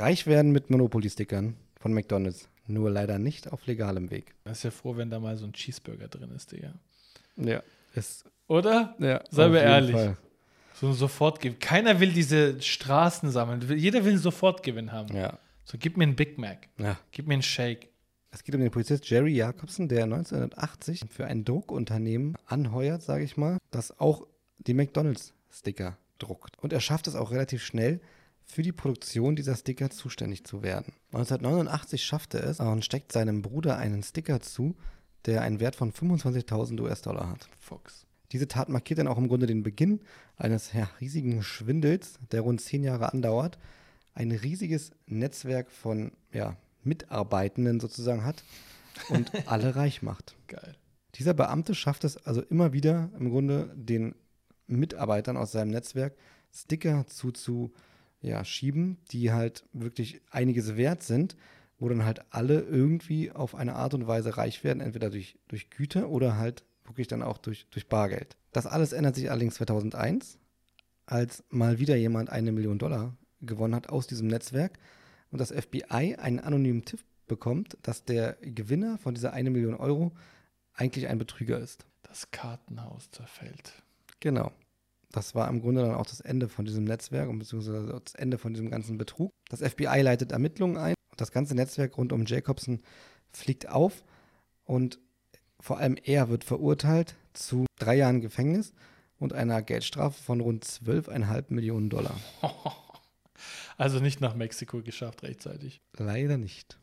Reich werden mit Monopoly-Stickern von McDonalds. Nur leider nicht auf legalem Weg. Das ist ja froh, wenn da mal so ein Cheeseburger drin ist, Digga. Ja, ist. Oder? Ja, Seien wir ehrlich. Fall. So ein Sofortgewinn. Keiner will diese Straßen sammeln. Jeder will einen Sofortgewinn haben. Ja. So, gib mir einen Big Mac. ja. Gib mir einen Shake. Es geht um den Polizist Jerry Jacobson, der 1980 für ein Druckunternehmen anheuert, sage ich mal, das auch die McDonalds-Sticker druckt. Und er schafft es auch relativ schnell, für die Produktion dieser Sticker zuständig zu werden. 1989 schafft er es und steckt seinem Bruder einen Sticker zu, der einen Wert von 25.000 US-Dollar hat. Fox. Diese Tat markiert dann auch im Grunde den Beginn eines riesigen Schwindels, der rund zehn Jahre andauert, ein riesiges Netzwerk von ja, Mitarbeitenden sozusagen hat und alle reich macht. Geil. Dieser Beamte schafft es also immer wieder im Grunde den Mitarbeitern aus seinem Netzwerk Sticker zuzu ja, schieben, die halt wirklich einiges wert sind, wo dann halt alle irgendwie auf eine Art und Weise reich werden, entweder durch, durch Güter oder halt wirklich dann auch durch, durch Bargeld. Das alles ändert sich allerdings 2001, als mal wieder jemand eine Million Dollar gewonnen hat aus diesem Netzwerk und das FBI einen anonymen Tipp bekommt, dass der Gewinner von dieser eine Million Euro eigentlich ein Betrüger ist. Das Kartenhaus zerfällt. Genau. Das war im Grunde dann auch das Ende von diesem Netzwerk und beziehungsweise das Ende von diesem ganzen Betrug. Das FBI leitet Ermittlungen ein. Das ganze Netzwerk rund um Jacobson fliegt auf und vor allem er wird verurteilt zu drei Jahren Gefängnis und einer Geldstrafe von rund 12,5 Millionen Dollar. Also nicht nach Mexiko geschafft rechtzeitig. Leider nicht.